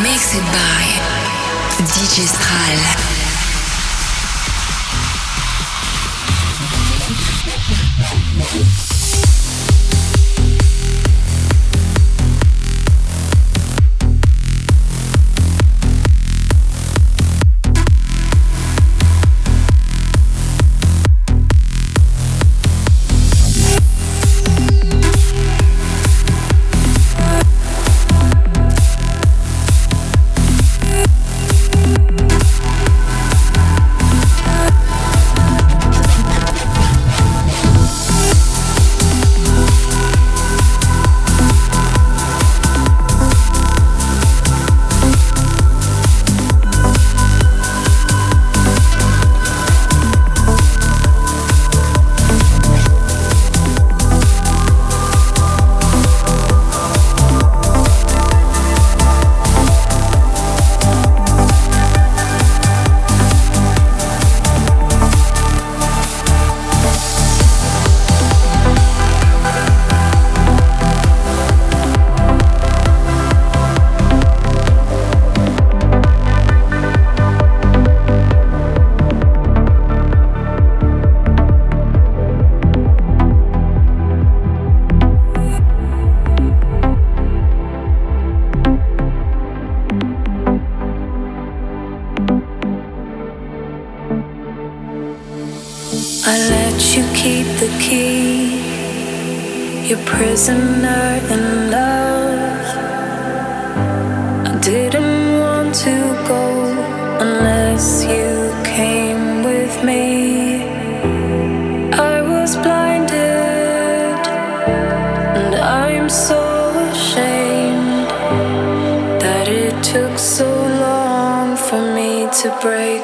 Mixed by DJ. you keep the key. You're prisoner in love. I didn't want to go unless you came with me. I was blinded, and I'm so ashamed that it took so long for me to break.